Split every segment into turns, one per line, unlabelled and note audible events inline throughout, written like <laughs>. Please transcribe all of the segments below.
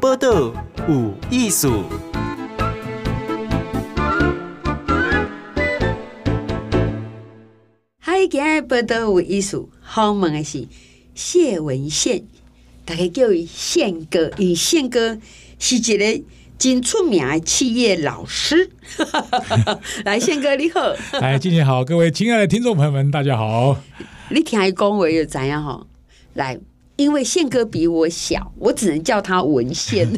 报道有艺术。
嗨，今日报道有艺术，好问的是谢文宪，大家叫伊宪哥，伊宪哥是一个真出名的企业老师。<laughs> 来，宪哥你好，
来，今年好，各位亲爱的听众朋友们，大家好。
你听他讲话就知样哈？来。因为宪哥比我小，我只能叫他文宪。<laughs>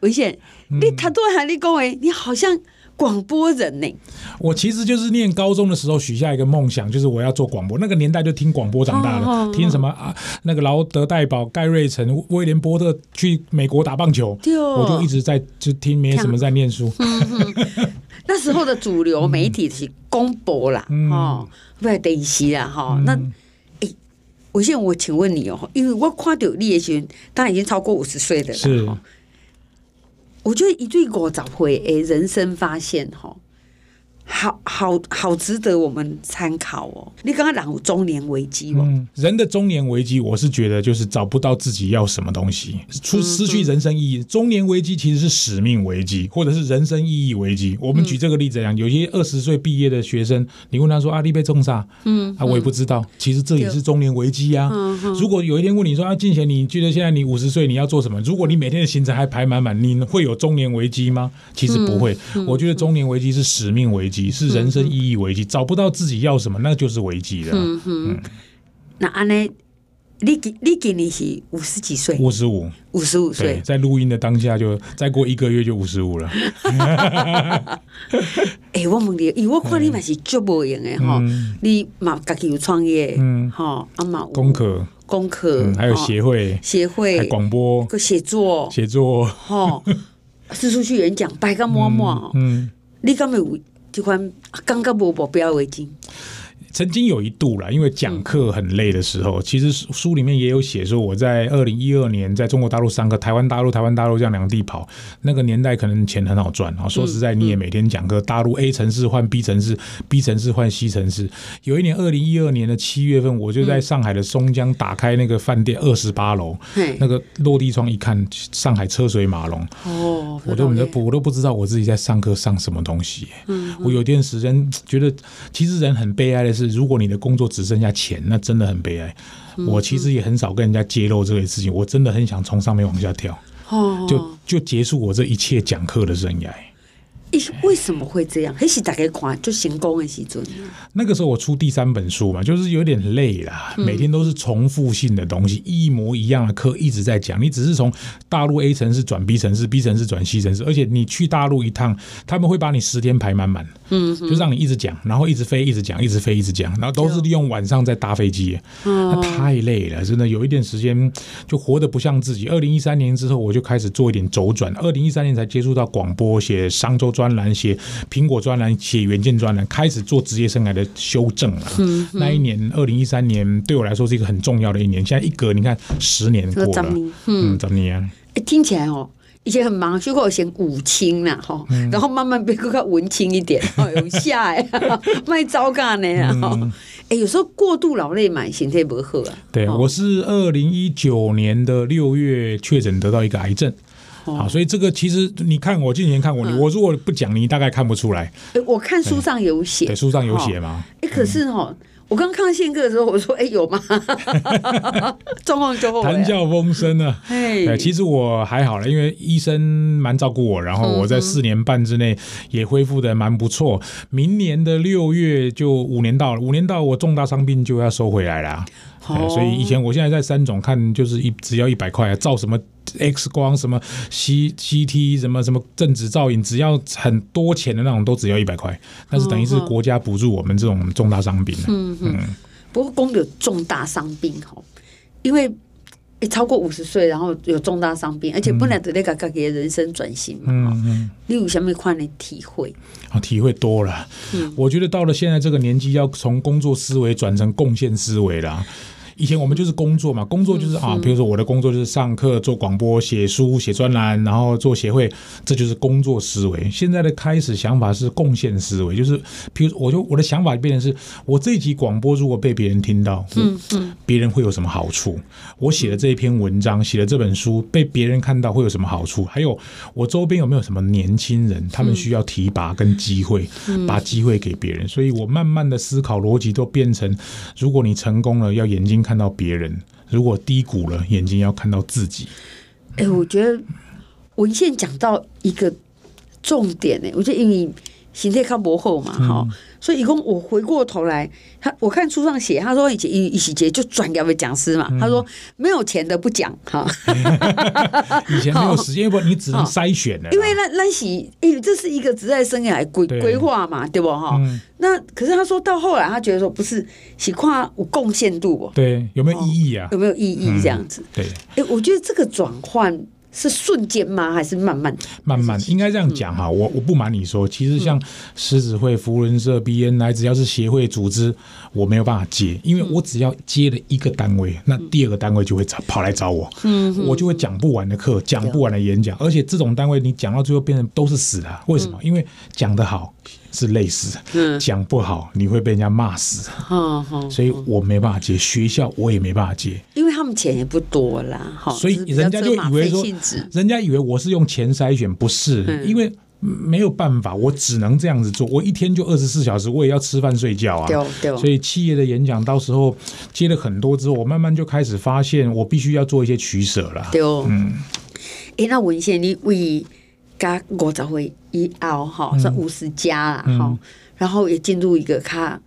文宪，你他都喊你讲哎，你好像广播人呢。
我其实就是念高中的时候许下一个梦想，就是我要做广播。那个年代就听广播长大的，哦、听什么啊？那个劳德代堡、盖瑞城、威廉波特去美国打棒球，哦、我就一直在就听，没什么在念书。<laughs>
那时候的主流媒体是公播啦，嗯、哦，不是电视啦，哈、哦，那。文宪，我请问你哦，因为我看到你的时候，当然已经超过五十岁的了。是，我觉得一对五十岁诶，人生发现哈。好好好，值得我们参考哦。你刚刚讲中年危机哦，
人的中年危机，我是觉得就是找不到自己要什么东西，出失去人生意义。中年危机其实是使命危机，或者是人生意义危机。我们举这个例子讲，有些二十岁毕业的学生，你问他说：“啊，你被种啥？”嗯，啊，我也不知道。其实这也是中年危机啊。如果有一天问你说：“啊，进贤，你觉得现在你五十岁，你要做什么？”如果你每天的行程还排满满，你会有中年危机吗？其实不会。我觉得中年危机是使命危机。是人生意义危机，找不到自己要什么，那就是危机了。嗯嗯，
那安呢？你你今年是五十几岁？
五十五，
五十五岁。
在录音的当下，就再过一个月就五十五了。<laughs>
哎，我问你，因为我看你嘛是足无用的哈，你嘛家己有创业，嗯，哈，啊嘛，
功课，
功课，
还有协会，协会，广播，
个写作，
写作，哈，
四处去演讲，白个摸摸，嗯。你敢有即款感觉无目标诶，真？
曾经有一度啦，因为讲课很累的时候，其实书里面也有写说，我在二零一二年在中国大陆上课，台湾大陆、台湾大陆这样两地跑，那个年代可能钱很好赚啊。说实在，你也每天讲课，大陆 A 城市换 B 城市，B 城市换 C 城市。有一年二零一二年的七月份，我就在上海的松江打开那个饭店二十八楼，那个落地窗一看，上海车水马龙。哦，我都我都不我都不知道我自己在上课上什么东西。嗯，我有段时间 <tsk> 觉得，其实人很悲哀的是。是，如果你的工作只剩下钱，那真的很悲哀。我其实也很少跟人家揭露这个事情，我真的很想从上面往下跳，就就结束我这一切讲课的生涯。
为什么会这样？还是大概看就成功的时阵。
那个时候我出第三本书嘛，就是有点累啦，每天都是重复性的东西，一模一样的课一直在讲。你只是从大陆 A 城市转 B 城市，B 城市转 C 城市，而且你去大陆一趟，他们会把你十天排满满，嗯，就让你一直讲，然后一直飞，一直讲，一直飞，一直讲，然后都是利用晚上在搭飞机，那太累了，真的有一点时间就活得不像自己。二零一三年之后，我就开始做一点周转，二零一三年才接触到广播，写商周。专栏写苹果专栏，写原件专栏，开始做职业生涯的修正了。嗯嗯、那一年，二零一三年对我来说是一个很重要的一年。现在一隔，你看十年过了，嗯，怎么样？
哎，听起来哦，以前很忙，就会有写武青了哈，嗯、然后慢慢变更文青一点，<laughs> 有下哎，<laughs> 卖糟干呢，哎，有时候过度劳累嘛，身体不好啊。
对，我是二零一九年的六月确诊得到一个癌症。好，所以这个其实你看我，近年看我，你我如果不讲，你大概看不出来。
我看书上有写，
对，书上有写吗？
哎，可是哈，我刚看到宪哥的时候，我说，哎，有吗？<laughs> 状况就
谈笑风生啊。哎，其实我还好了，因为医生蛮照顾我，然后我在四年半之内也恢复的蛮不错。明年的六月就五年到了，五年到我重大伤病就要收回来了。所以以前我现在在三总看，就是一只要一百块，照什么 X 光、什么 C CT、什么什么正子造影，只要很多钱的那种，都只要一百块。但是等于是国家补助我们这种重大伤病。嗯嗯。
不过公有重大伤病哈，因为超过五十岁，然后有重大伤病，而且本来得那个给人生转型嘛。嗯嗯。你有什么款的体会？
啊，体会多了。嗯。我觉得到了现在这个年纪，要从工作思维转成贡献思维了。以前我们就是工作嘛，工作就是啊，比如说我的工作就是上课、做广播、写书、写专栏，然后做协会，这就是工作思维。现在的开始想法是贡献思维，就是比如我就我的想法变成是，我这一集广播如果被别人听到，嗯嗯，别人会有什么好处？我写的这一篇文章，写的这本书被别人看到会有什么好处？还有我周边有没有什么年轻人，他们需要提拔跟机会，把机会给别人。所以我慢慢的思考逻辑都变成，如果你成功了，要眼睛看看到别人；如果低谷了，眼睛要看到自己。
哎、我觉得文献讲到一个重点呢、我觉得因为形态看薄厚嘛，哈、嗯，所以以后我回过头来，他我看书上写，他说以前一一起节就转给讲师嘛，嗯、他说没有钱的不讲哈，<laughs>
以前没有时间，不你只能筛选的，<laughs>
因为那那是哎，这是一个职业生涯规规划嘛，对不哈？嗯。那可是他说到后来，他觉得说不是，是看有贡献度不？
对，有没有意义啊？
有没有意义这样子？
嗯、对，
哎，我觉得这个转换是瞬间吗？还是慢慢？
慢慢，应该这样讲哈。我我不瞒你说，其实像狮子会、扶轮社、BNI，只要是协会组织，我没有办法接，因为我只要接了一个单位，那第二个单位就会找跑来找我，嗯，我就会讲不完的课，讲不完的演讲，而且这种单位你讲到最后变成都是死的，为什么？因为讲得好。是累死，讲不好你会被人家骂死，所以我没办法接学校，我也没办法接，
因为他们钱也不多啦，
所以人家就以为说，人家以为我是用钱筛选，不是，因为没有办法，我只能这样子做，我一天就二十四小时，我也要吃饭睡觉啊，所以企业的演讲到时候接了很多之后，我慢慢就开始发现，我必须要做一些取舍了，对，
嗯，哎，那文献你为。加五十岁以后，哈，算五十加了，哈、嗯，然后也进入一个卡。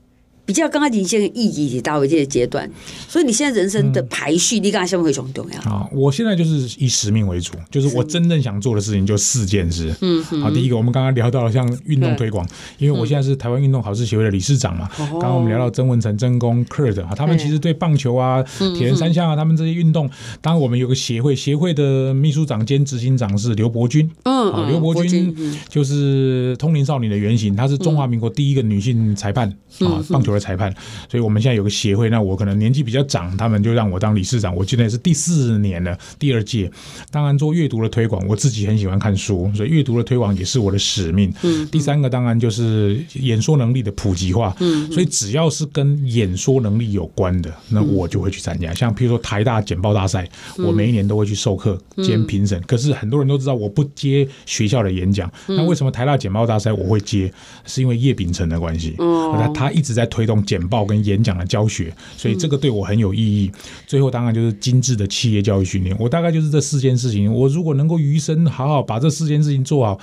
比较刚刚人生的意义到这个阶段，所以你现在人生的排序，嗯、你刚才什么会重要？
啊，我现在就是以使命为主，就是我真正想做的事情就四件事。嗯，好，第一个我们刚刚聊到了像运动推广，因为我现在是台湾运动好事协会的理事长嘛。刚刚我们聊到曾文成、曾公、Kurt 啊，他们其实对棒球啊、铁人三项啊，他们这些运动，当然我们有个协会，协会的秘书长兼执行长是刘伯君。嗯，啊，刘伯君就是通灵少女的原型，她是中华民国第一个女性裁判啊，棒球。为裁判，所以我们现在有个协会。那我可能年纪比较长，他们就让我当理事长。我现在是第四年了，第二届。当然做阅读的推广，我自己很喜欢看书，所以阅读的推广也是我的使命。嗯，第三个当然就是演说能力的普及化。嗯，所以只要是跟演说能力有关的，那我就会去参加。像譬如说台大简报大赛，我每一年都会去授课兼评审。可是很多人都知道我不接学校的演讲，那为什么台大简报大赛我会接？是因为叶秉成的关系。哦，他他一直在推。推动简报跟演讲的教学，所以这个对我很有意义。最后当然就是精致的企业教育训练。我大概就是这四件事情。我如果能够余生好好把这四件事情做好，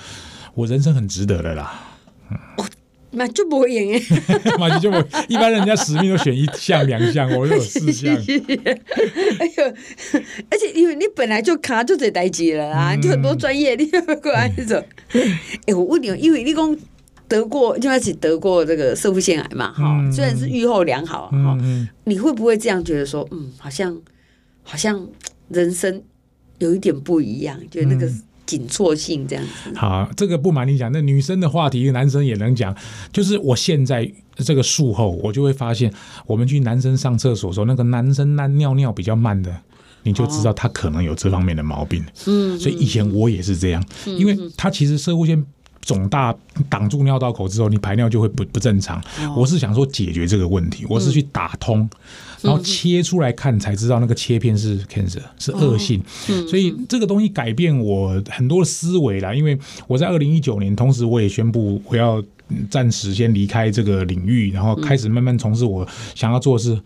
我人生很值得的啦。
那就不会赢耶，<laughs>
那就不会。一般人家使命都选一项两项，我就有四项。<laughs>
哎呦，而且因为你本来就卡就这代志了啊，就很多专业你要过来这种。哎，我问你，因为你讲。得过，就开始得过这个摄护腺癌嘛，哈、嗯，虽然是预后良好，哈、嗯，你会不会这样觉得说，嗯，好像好像人生有一点不一样，就那个紧迫性这样子。
好，这个不瞒你讲，那女生的话题，男生也能讲，就是我现在这个术后，我就会发现，我们去男生上厕所的时候，那个男生那尿尿比较慢的，你就知道他可能有这方面的毛病。嗯，所以以前我也是这样，因为他其实摄护腺。肿大挡住尿道口之后，你排尿就会不不正常。我是想说解决这个问题，我是去打通，然后切出来看才知道那个切片是 cancer，是恶性。所以这个东西改变我很多的思维啦。因为我在二零一九年，同时我也宣布我要暂时先离开这个领域，然后开始慢慢从事我想要做的事。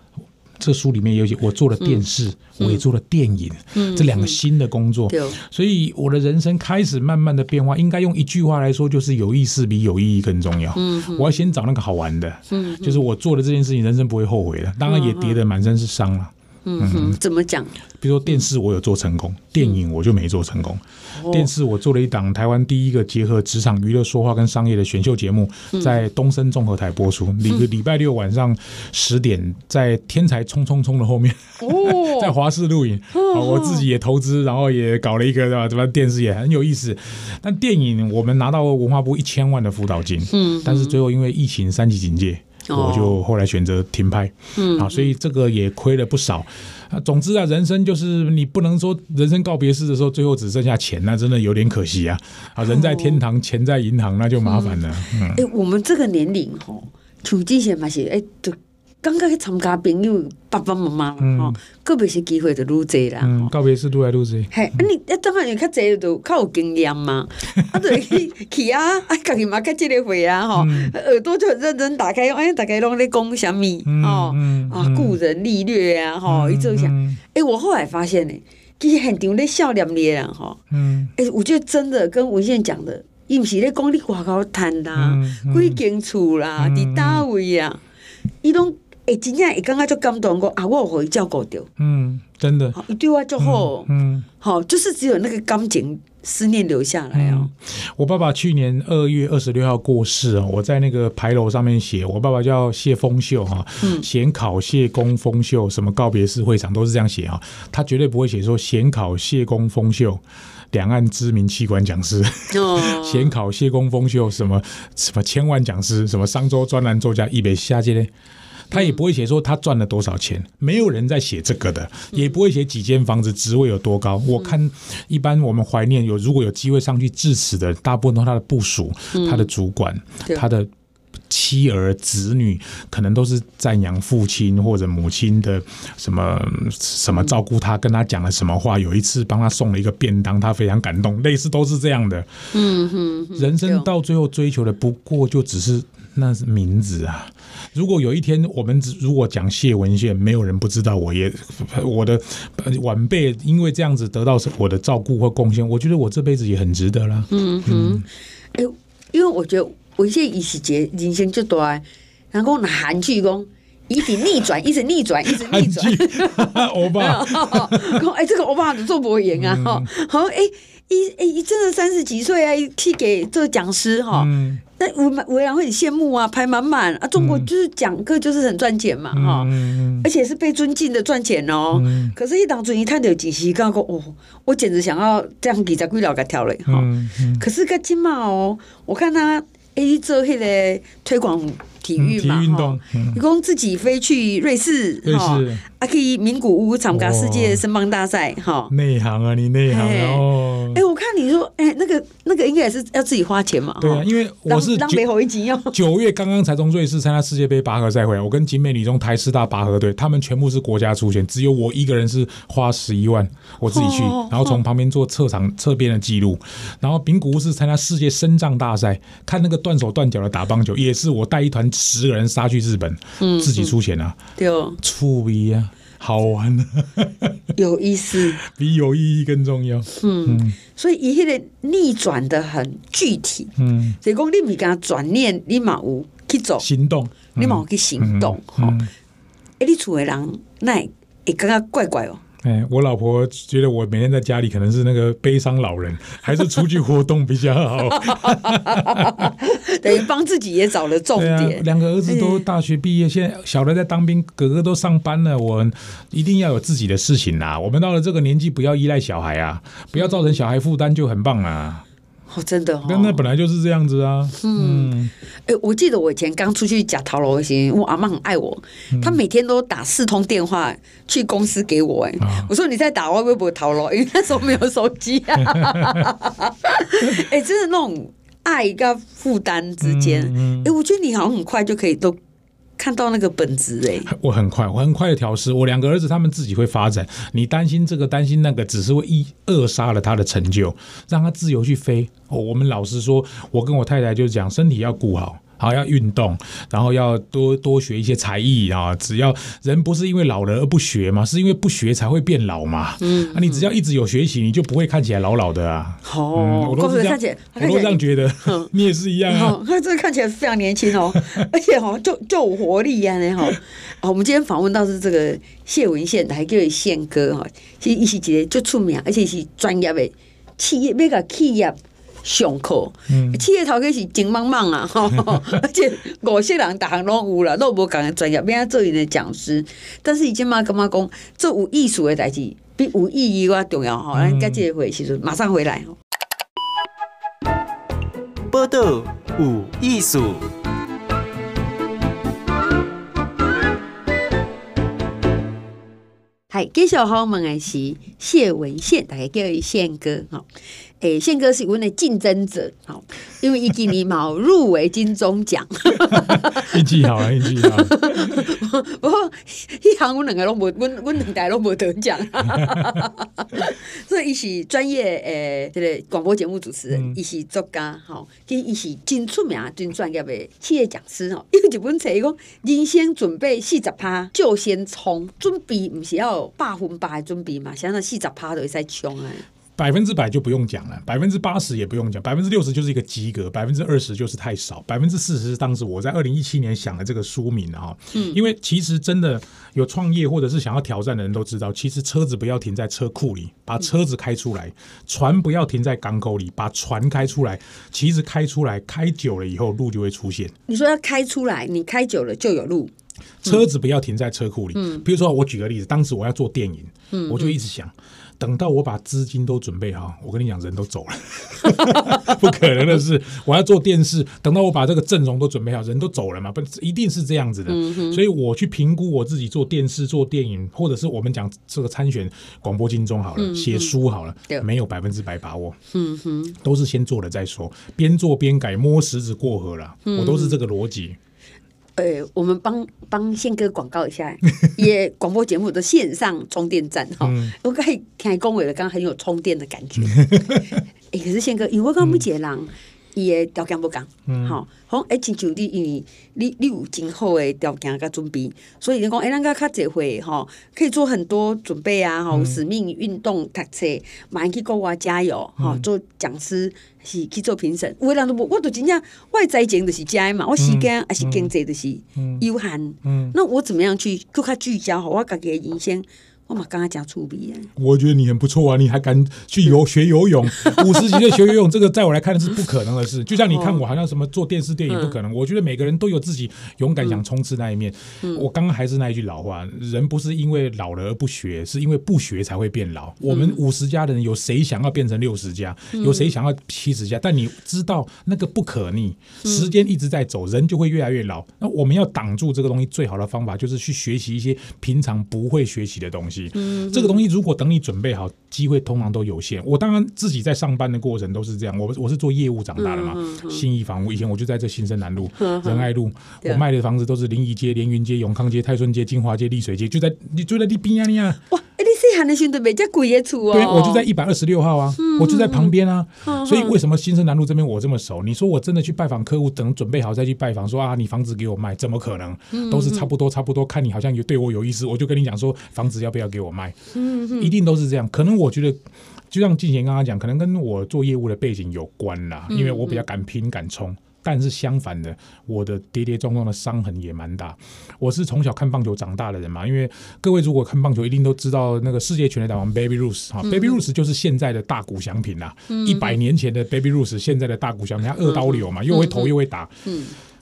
这书里面有些我做了电视，嗯、我也做了电影，嗯、这两个新的工作，嗯、所以我的人生开始慢慢的变化。应该用一句话来说，就是有意思比有意义更重要。嗯、我要先找那个好玩的，嗯、就是我做的这件事情，人生不会后悔的。当然也跌得满身是伤了。
嗯哼，怎么讲？
比如说电视我有做成功，电影我就没做成功。电视我做了一档台湾第一个结合职场娱乐说话跟商业的选秀节目，在东森综合台播出，礼礼拜六晚上十点，在天才冲冲冲的后面，<laughs> 在华视录影。我自己也投资，然后也搞了一个对吧？什么电视也很有意思。但电影我们拿到文化部一千万的辅导金，嗯，但是最后因为疫情三级警戒。
哦
我就后来选择停拍。
嗯
啊，所以这个也亏了不少。啊，总之啊，人生就是你不能说人生告别式的时候，最后只剩下钱，那真的有点可惜啊。啊，人在天堂，钱在银行，那就麻烦了。嗯，
哎、我们这个年龄吼，像之前嘛些哎，就刚刚去参加朋友爸爸妈妈嘛吼，个别是机会就愈济啦。
嗯，告别式愈来愈侪。
嘿，啊你一当然有较济就较有经验嘛，<laughs> 啊就去去啊，啊家己嘛较即个会啊吼，耳朵就很认真打开，哎大家拢咧讲啥物吼，啊故人历略啊吼，伊就想，哎我后来发现呢，其实现场咧笑脸咧啦吼，
嗯，
哎我觉得真的跟文献讲的，伊毋是咧讲你外口趁啦，几间厝啦，伫叨位啊，伊拢。哎，真正会感觉就感动，讲啊，我有互伊照顾到，
嗯，真的，
伊对我就好，
嗯，
好，就是只有那个感情思念留下来哦。
我爸爸去年二月二十六号过世啊，我在那个牌楼上面写，我爸爸叫谢丰秀哈，显考谢公丰秀，什么告别式会场都是这样写哈，他绝对不会写说显考谢公丰秀，两岸知名器官讲师，显考谢公丰秀什么什么千万讲师，什么商周专栏作家，一北下界嘞。他也不会写说他赚了多少钱，没有人在写这个的，也不会写几间房子，职位有多高。我看一般我们怀念有如果有机会上去致辞的，大部分都是他的部署、他的主管、他的妻儿子女，可能都是赞扬父亲或者母亲的什么什么照顾他，跟他讲了什么话。有一次帮他送了一个便当，他非常感动，类似都是这样的。
嗯哼，
人生到最后追求的不过就只是那是名字啊。如果有一天我们如果讲谢文宪，没有人不知道，我也我的晚辈因为这样子得到我的照顾或贡献，我觉得我这辈子也很值得啦。
嗯哼，哎、欸，因为我觉得文宪一时节人生就多，然后拿韩剧讲一直逆转，一直逆转，一直逆转。<laughs>
欧巴，
讲哎，这个欧巴做不赢啊？哈、嗯，好哎，一哎一真的三十几岁啊，去给这个讲师哈。嗯那我们我也会很羡慕啊，排满满啊！中国就是讲课就是很赚钱嘛，哈、嗯，而且是被尊敬的赚钱哦。嗯、可是，一当尊一探到几时，刚刚哦，我简直想要这样给在贵老给跳了哈。嗯嗯、可是个金嘛哦，我看他哎做那个推广体育嘛哈，你讲、嗯、自己飞去瑞士。哈，啊可以名古屋参加世界申棒大赛哈。内
行啊，你内行哦。
哎，我看你说，哎，那个那个应该也是要自己花钱嘛？
对啊，因为我是
九 <laughs>
九月刚刚才从瑞士参加世界杯拔河赛回来，我跟景美女中台师大拔河队，他们全部是国家出钱，只有我一个人是花十一万，我自己去，然后从旁边做侧场侧边的记录，然后名古屋是参加世界身障大赛，看那个断手断脚的打棒球，也是我带一团十个人杀去日本，自己出钱啊，
对哦，
出逼啊。好玩，
有意思，<laughs>
比有意义更重要。
嗯，嗯，所以一系列逆转的很具体。嗯，所以讲你唔敢转念，你嘛有去做
行动，
你嘛有去行动。哈、嗯，哎、嗯，你厝的人那会感觉怪怪哦。
哎，我老婆觉得我每天在家里可能是那个悲伤老人，还是出去活动比较好。<laughs>
等于帮自己也找了重点。
两、啊、个儿子都大学毕业，现在小的在当兵，哥哥都上班了。我一定要有自己的事情啦。我们到了这个年纪，不要依赖小孩啊，不要造成小孩负担，就很棒啊。
哦，真的哦，
那那本来就是这样子啊。
嗯，哎、欸，我记得我以前刚出去假逃楼时，我阿妈很爱我，她每天都打四通电话去公司给我。哎、嗯，我说你在打，我会不会逃楼？<laughs> 因为那时候没有手机啊。哎、欸，真的那种爱跟负担之间，哎、我觉得你好像很快就可以都。看到那个本质哎，
我很快，我很快的调试。我两个儿子他们自己会发展，你担心这个担心那个，只是会一扼杀了他的成就，让他自由去飞。哦，我们老实说，我跟我太太就讲，身体要顾好。好，要运动，然后要多多学一些才艺啊！只要人不是因为老了而不学嘛，是因为不学才会变老嘛。嗯，啊，你只要一直有学习，你就不会看起来老老的啊。
哦，嗯、我都是这样，看起来
我都这样觉得。嗯、<laughs> 你也是一样啊。
他这个看起来非常年轻哦，而且哈，就就有活力一样的哈。我们今天访问到是这个谢文宪，还叫宪哥哈。其实一是一个就出名，而且是专业的企业，每个企业。上课，起个头家是真茫茫啊，<laughs> 而且五色人逐项拢有啦，都无共专业，变做伊的讲师。但是伊即嘛感觉讲做有意思的代志，比有意义较重要吼。咱甲即个会时阵马上回来。
报道有意思。
系，继续好问的是谢文宪，大家叫伊宪哥吼。诶，宪哥是阮的竞争者，好，因为伊今年冇入围金钟奖，
运气好啊，运气好。<laughs>
不过，一行阮两个拢无，阮阮两代拢无得奖，<laughs> 所以伊是专业诶，这个广播节目主持人，伊、嗯、是作家，吼，跟伊是真出名、真专业的企业讲师，吼。因 <laughs> 为一本册伊讲，人生准备四十趴就先冲，准备毋是要百分百的准备嘛，想到四十趴都会使冲啊。
百分之百就不用讲了，百分之八十也不用讲，百分之六十就是一个及格，百分之二十就是太少，百分之四十是当时我在二零一七年想的这个书名啊。嗯，因为其实真的有创业或者是想要挑战的人都知道，其实车子不要停在车库里，把车子开出来；船不要停在港口里，把船开出来。其实开出来，开久了以后路就会出现。
你说要开出来，你开久了就有路。
车子不要停在车库里。嗯，比如说我举个例子，当时我要做电影，嗯，我就一直想。等到我把资金都准备好，我跟你讲，人都走了，<laughs> 不可能的事。我要做电视，等到我把这个阵容都准备好，人都走了嘛？不，一定是这样子的。嗯、所以我去评估我自己做电视、做电影，或者是我们讲这个参选广播金钟好了，写、嗯、书好了，没有百分之百把握。嗯哼，都是先做了再说，边做边改，摸石子过河了。我都是这个逻辑。
呃、欸，我们帮帮宪哥广告一下，<laughs> 也广播节目的线上充电站哈，我刚才听恭维了，刚刚很有充电的感觉。哎、欸，可是宪哥，因为我刚刚不接人。伊诶条件不讲，好，好，哎，亲像你，因为你你有真好诶条件甲准备，所以你讲，哎，咱个较侪会吼，可以做很多准备啊，吼，使命运动读册，马上去国外加油，哈，做讲师是去做评审，有诶人都无，我都真正我诶财前就是加嘛，我时间还是经济就是有限，嗯。那我怎么样去更较聚焦，吼，我家己诶人生。我嘛刚刚讲粗鄙啊！
我觉得你很不错啊，你还敢去游学游泳？<laughs> 五十几岁学游泳，这个在我来看是不可能的事。就像你看我，好像什么做电视电影不可能。我觉得每个人都有自己勇敢想冲刺那一面。我刚刚还是那一句老话：人不是因为老了而不学，是因为不学才会变老。我们五十加的人，有谁想要变成六十加？有谁想要七十加？但你知道那个不可逆，时间一直在走，人就会越来越老。那我们要挡住这个东西，最好的方法就是去学习一些平常不会学习的东西。嗯，这个东西如果等你准备好，机会通常都有限。我当然自己在上班的过程都是这样，我我是做业务长大的嘛。信义房屋以前我就在这新生南路、仁爱路，我卖的房子都是临沂街、连云街、永康街、泰顺街、金华街、丽水街，就在你就在你边啊你啊。哇，
你细汉的时候没这贵的厝哦。
对，我就在一百二十六号啊，我就在旁边啊。所以为什么新生南路这边我这么熟？你说我真的去拜访客户，等准备好再去拜访，说啊你房子给我卖，怎么可能？都是差不多差不多，看你好像有对我有意思，我就跟你讲说房子要不要给我卖。嗯，一定都是这样。可能我觉得。就像敬贤刚刚讲，可能跟我做业务的背景有关啦，因为我比较敢拼敢冲。但是相反的，我的跌跌撞撞的伤痕也蛮大。我是从小看棒球长大的人嘛，因为各位如果看棒球，一定都知道那个世界拳垒打王 Baby Ruth 哈，Baby Ruth 就是现在的大谷翔平啦。一百年前的 Baby Ruth，现在的大谷翔平，他二刀流嘛，又会投又会打。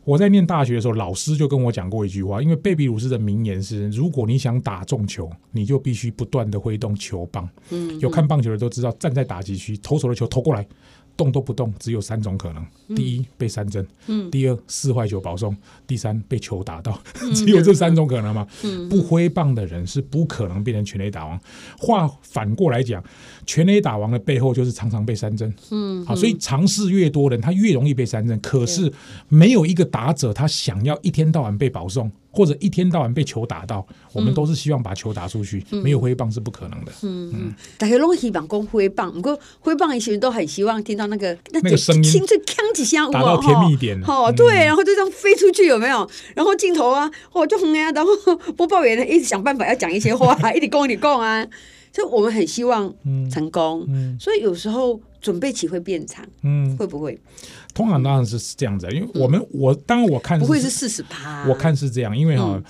我在念大学的时候，老师就跟我讲过一句话，因为贝比鲁斯的名言是：如果你想打中球，你就必须不断的挥动球棒。嗯，有看棒球的都知道，站在打击区，投手的球投过来。动都不动，只有三种可能：第一被三振，第二四坏球保送，第三被球打到。只有这三种可能吗？不挥棒的人是不可能变成全垒打王。话反过来讲，全垒打王的背后就是常常被三针。嗯，好，所以尝试越多人，他越容易被三针。可是没有一个打者他想要一天到晚被保送。或者一天到晚被球打到，我们都是希望把球打出去，没有挥棒是不可能的。嗯嗯，大家都希望讲挥棒，不过挥棒一些人都很希望听到那个那个声音，清脆锵几下，打到甜蜜点。哦，对，然后就这样飞出去，有没有？然后镜头啊，哦，就红呀，然后播报员一直想办法要讲一些话，<laughs> 一直讲一直讲啊，就我们很希望成功，所以有时候准备期会变长，嗯，会不会？通常当然是这样子，因为我们我当然我看
不会是四十趴，
我看是这样，因为哈，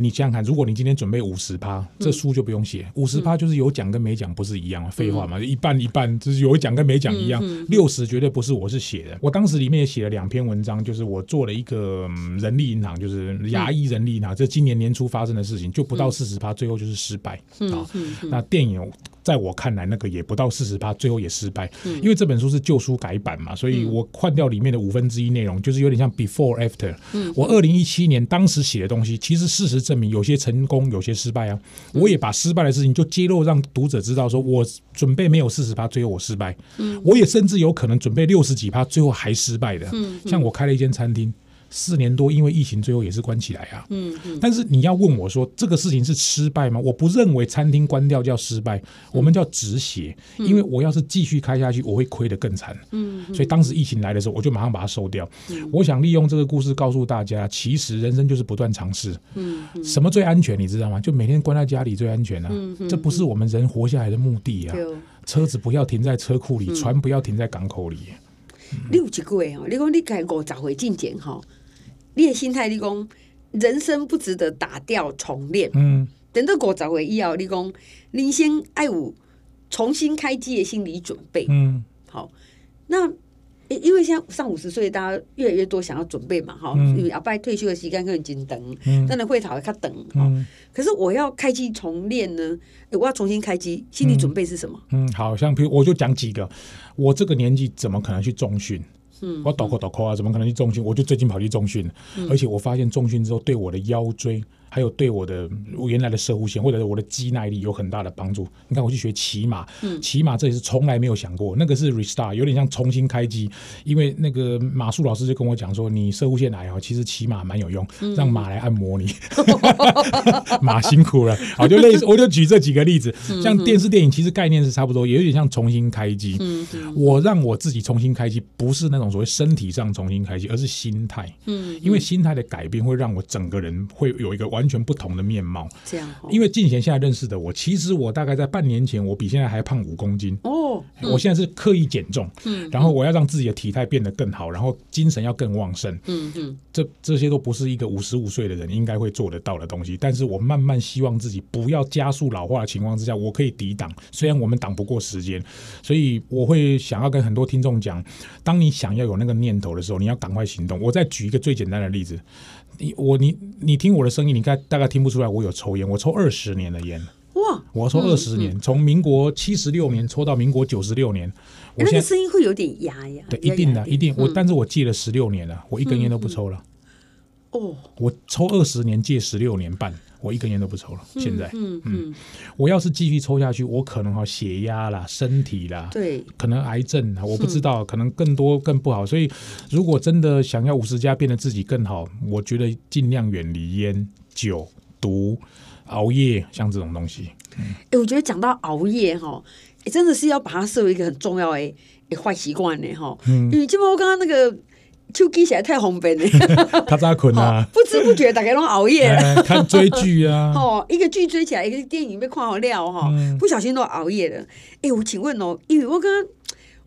你想想看，如果你今天准备五十趴，这书就不用写，五十趴就是有讲跟没讲不是一样，废话嘛，一半一半，就是有讲跟没讲一样，六十绝对不是我是写的，我当时里面也写了两篇文章，就是我做了一个人力银行，就是牙医人力银行，这今年年初发生的事情，就不到四十趴，最后就是失败啊。那电影。在我看来，那个也不到四十趴，最后也失败。嗯、因为这本书是旧书改版嘛，所以我换掉里面的五分之一内容，就是有点像 before after。嗯、我二零一七年当时写的东西，其实事实证明有些成功，有些失败啊。我也把失败的事情就揭露，让读者知道，说我准备没有四十趴，最后我失败。嗯、我也甚至有可能准备六十几趴，最后还失败的。像我开了一间餐厅。四年多，因为疫情，最后也是关起来啊。嗯嗯。但是你要问我说，这个事情是失败吗？我不认为餐厅关掉叫失败，我们叫止血。因为我要是继续开下去，我会亏得更惨。嗯。所以当时疫情来的时候，我就马上把它收掉。我想利用这个故事告诉大家，其实人生就是不断尝试。嗯。什么最安全？你知道吗？就每天关在家里最安全啊。这不是我们人活下来的目的啊。车子不要停在车库里，船不要停在港口里。
你有一句你讲你改五十回进检哈。你的心态，你讲人生不值得打掉重练。嗯，等到过十岁以后，你讲你先爱有重新开机的心理准备。嗯，好，那因为现在上五十岁，大家越来越多想要准备嘛，哈、嗯，因为阿伯退休的时间可能紧等，真的会讨会较等。嗯，可是我要开机重练呢，我要重新开机，心理准备是什么？
嗯，好像比如我就讲几个，我这个年纪怎么可能去重训？嗯，我倒扣倒扣啊，怎么可能去重训？我就最近跑去重训，嗯、而且我发现重训之后对我的腰椎。还有对我的原来的射护线或者是我的肌耐力有很大的帮助。你看，我去学骑马，骑马这也是从来没有想过，那个是 restart，有点像重新开机。因为那个马术老师就跟我讲说，你射护线来啊，其实骑马蛮有用，让马来按摩你，<laughs> 马辛苦了。好，就类似，我就举这几个例子，像电视电影，其实概念是差不多，也有点像重新开机。我让我自己重新开机，不是那种所谓身体上重新开机，而是心态。嗯，因为心态的改变会让我整个人会有一个完全不同的面貌，这样。因为进贤现在认识的我，其实我大概在半年前，我比现在还胖五公斤。哦，我现在是刻意减重，嗯，然后我要让自己的体态变得更好，然后精神要更旺盛。嗯嗯，这这些都不是一个五十五岁的人应该会做得到的东西。但是我慢慢希望自己不要加速老化的情况之下，我可以抵挡。虽然我们挡不过时间，所以我会想要跟很多听众讲：当你想要有那个念头的时候，你要赶快行动。我再举一个最简单的例子。你我你你听我的声音，你该大概听不出来我有抽烟，我抽二十年的烟。哇！我抽二十年，从、嗯嗯、民国七十六年抽到民国九十六年。我现在
声音会有点哑呀。
对，一定的，一定。我但是我戒了十六年了，我一根烟都不抽了。哦、我抽二十年，戒十六年半。我一根烟都不抽了，现在，嗯嗯，嗯，我要是继续抽下去，我可能哈血压啦、身体啦，对，可能癌症啊，我不知道，可能更多更不好。所以，如果真的想要五十加变得自己更好，我觉得尽量远离烟、酒、毒、熬夜，像这种东西。哎、嗯
欸，我觉得讲到熬夜哈，真的是要把它设为一个很重要的坏习惯呢哈。嗯，因为基本上我刚刚那个。手机起来太方便了，<laughs>
他咋困啊？<laughs>
不知不觉大家都熬夜了，
看追剧啊。<laughs>
哦，一个剧追起来，一个电影被看好料哈，不小心都熬夜了。哎，我请问哦，因为我刚刚，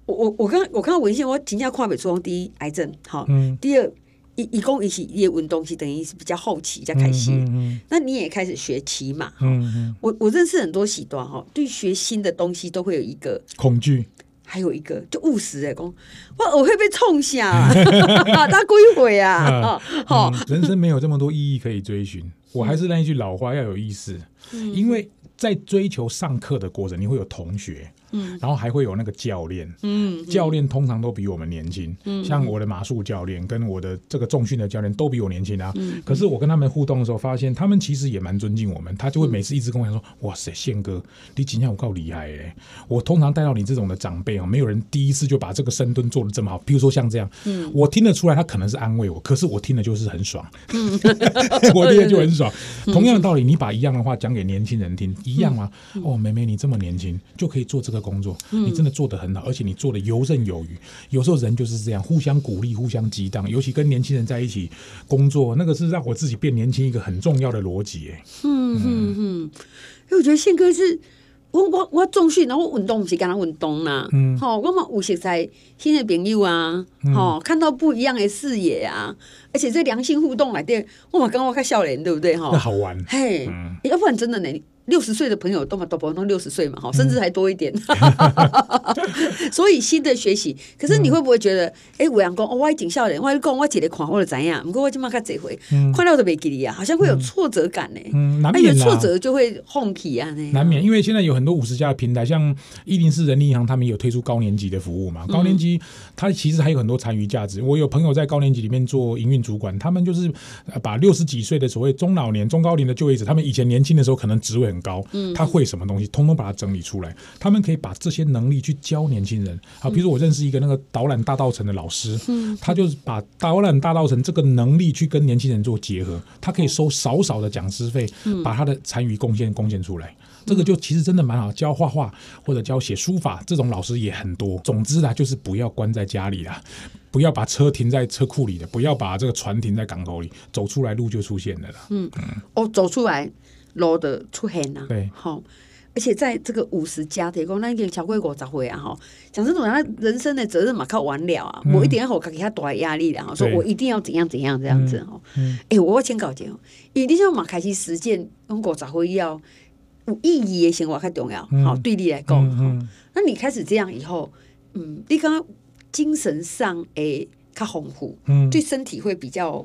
我我我刚我看到文献，我评价跨北出第一癌症，好，第二一一共一起业运动是等于是比较后期才开始。那你也开始学骑马，我我认识很多喜多哈，对学新的东西都会有一个
恐惧。
还有一个就务实哎，讲我我会被冲下，<laughs> 他归回啊，<laughs> 好，
人生没有这么多意义可以追寻，我还是那一句老话，要有意思，因为在追求上课的过程，你会有同学。嗯，然后还会有那个教练，嗯，教练通常都比我们年轻，嗯，像我的马术教练跟我的这个重训的教练都比我年轻啊。嗯，可是我跟他们互动的时候，发现他们其实也蛮尊敬我们，他就会每次一直跟我讲说：“哇塞，宪哥，你今天我够厉害哎！我通常带到你这种的长辈啊，没有人第一次就把这个深蹲做的这么好。比如说像这样，嗯，我听得出来他可能是安慰我，可是我听的就是很爽，嗯，<laughs> <laughs> 我听的就很爽。同样的道理，你把一样的话讲给年轻人听，一样啊。哦，妹妹你这么年轻就可以做这个。工作，你真的做得很好，而且你做的游刃有余。有时候人就是这样，互相鼓励，互相激荡。尤其跟年轻人在一起工作，那个是让我自己变年轻一个很重要的逻辑。哎，嗯嗯
嗯，因为我觉得宪哥是。我我我重训，然后运动不是跟他运动啦，嗯，好，我们有识在新的朋友啊，好，看到不一样的视野啊，而且这良性互动来对，我嘛跟我看笑脸，对不对？哈，
好玩，
嘿，要不然真的呢，六十岁的朋友都嘛都不能六十岁嘛，哈，甚至还多一点。<laughs> <laughs> 所以新的学习，可是你会不会觉得，哎、嗯，我讲哦，我已经少年，我讲我姐姐看或者怎样，不过我今嘛看这回，看到都没给你啊，好像会有挫折感呢。
嗯，难免、啊、
挫折就会哄皮啊，
难免，因为现在有很多五十家的平台，像一零四人力银行，他们有推出高年级的服务嘛。高年级它其实还有很多残余价值。我有朋友在高年级里面做营运主管，他们就是把六十几岁的所谓中老年、中高龄的就业者，他们以前年轻的时候可能职位很高，嗯他会什么东西，通通把它整理出来。他们可以把这些能力去教年轻人。啊，比如说我认识一个那个导览大道城的老师，嗯他就是把导览大道城这个能力去跟年轻人做结合，他可以收少少的讲师费，把他的参与贡献贡献出来。这个就其实真的蛮好，教画画或者教写书法这种老师也很多。总之啊，就是不要关在家里啦，不要把车停在车库里的，不要把这个船停在港口里，走出来路就出现了啦。嗯嗯，
哦，走出来路的出现了。
对，
好，而且在这个五十加提供那一点小贵国早会啊哈，讲这种人人生的责任嘛靠完了啊，我一点要给他大压力的哈，说我一定要怎样怎样这样子哈。嗯，哎，我先搞清，因为你像马开始实践中国早会要。有意义的生活较重要，好、嗯、对你来讲，嗯嗯、那你开始这样以后，嗯，你刚刚精神上诶较丰富，嗯，对身体会比较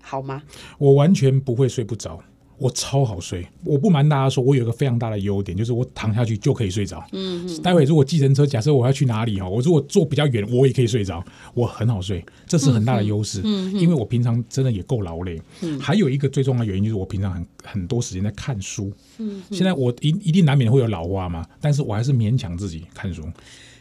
好吗？
我完全不会睡不着。我超好睡，我不瞒大家说，我有一个非常大的优点，就是我躺下去就可以睡着。嗯嗯。待会如果计程车，假设我要去哪里哈，我如果坐比较远，我也可以睡着，我很好睡，这是很大的优势。嗯，因为我平常真的也够劳累。嗯。还有一个最重要的原因就是我平常很很多时间在看书。嗯。现在我一一定难免会有老花嘛，但是我还是勉强自己看书。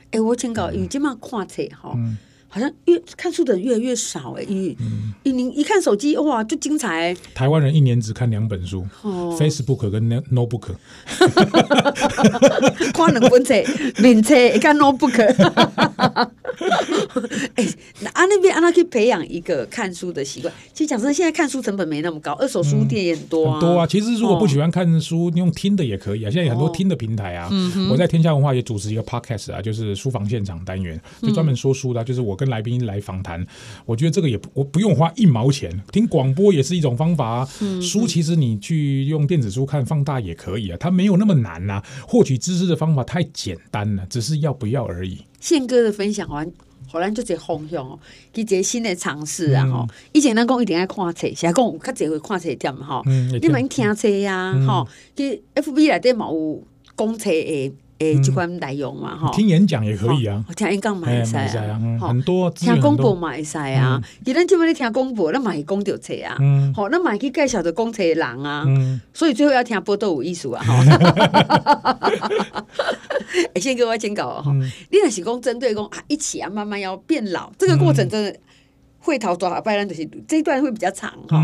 哎，我请教，你这么看册哈？嗯。好像越看书的人越来越少哎，你你一看手机哇就精彩。
台湾人一年只看两本书，Facebook 跟 Notebook。<laughs>
看两本册，<laughs> 名册一看 Notebook。<laughs> 哎，那啊那边啊那可以培养一个看书的习惯。其实讲真的，现在看书成本没那么高，二手书店也很多啊。
多啊，其实如果不喜欢看书，用听的也可以啊。现在有很多听的平台啊。我在天下文化也主持一个 Podcast 啊，就是书房现场单元，就专门说书的，就是我。跟来宾来访谈，我觉得这个也不我不用花一毛钱，听广播也是一种方法啊。嗯、书其实你去用电子书看放大也可以啊，它没有那么难呐、啊。获取知识的方法太简单了，只是要不要而已。
宪哥的分享完，后来就这方向哦，一个新的尝试啊哈。嗯、以前咱讲一定爱看册，现在讲较侪会看册店哈。嗯、你们听册呀吼，去 FB 内底嘛有讲册诶。诶，这款内容嘛，哈，
听演讲也可以啊，
听演讲嘛会使啊，
很多
听广播嘛会使啊。伊咱这边咧听广播，咱嘛会讲到册啊，好，咱嘛去介绍着讲册的人啊，所以最后要听波多有意思啊，哈。<laughs> 先给我先搞哦，你若是讲针对讲啊，一起啊，慢慢要变老，这个过程真的。会逃多少拜咱就是这一段会比较长哈。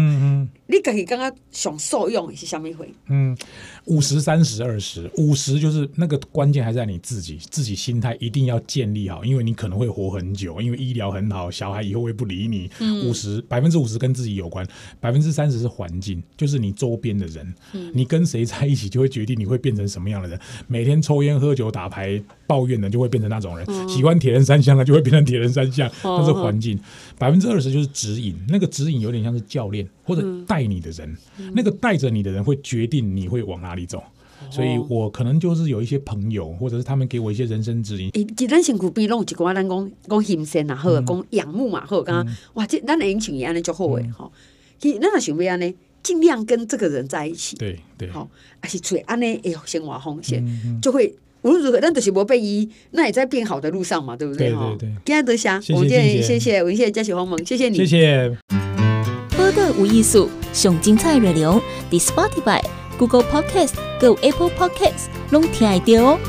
你自己刚刚想受用是什么会？嗯，
五十三十二十，五十就是那个关键还在你自己，自己心态一定要建立好，因为你可能会活很久，因为医疗很好，小孩以后会不理你。五十百分之五十跟自己有关，百分之三十是环境，就是你周边的人，嗯、你跟谁在一起就会决定你会变成什么样的人。每天抽烟喝酒打牌抱怨的就会变成那种人，嗯、喜欢铁人三项的就会变成铁人三项，那是环境。百分之二十就是指引，那个指引有点像是教练或者带你的人，嗯、那个带着你的人会决定你会往哪里走。嗯、所以我可能就是有一些朋友，或者是他们给我一些人生指引。
诶、欸，咱辛苦比弄一个咱讲讲欣赏啊，好讲仰慕嘛，好刚刚哇，这咱能像伊安尼就好诶，哈。其实咱若想要安尼，尽量跟这个人在一起。
对对，好，
而且做安尼诶生活风险就会。无论如何，咱都是无被医，那也在变好的路上嘛，对不对？对对对。今天得下，我们今天谢谢文谢嘉许鸿蒙，谢谢你，
谢谢。无艺术，上精彩内容伫 Spotify、Google Podcast、Go Apple Podcasts，拢听得到哦。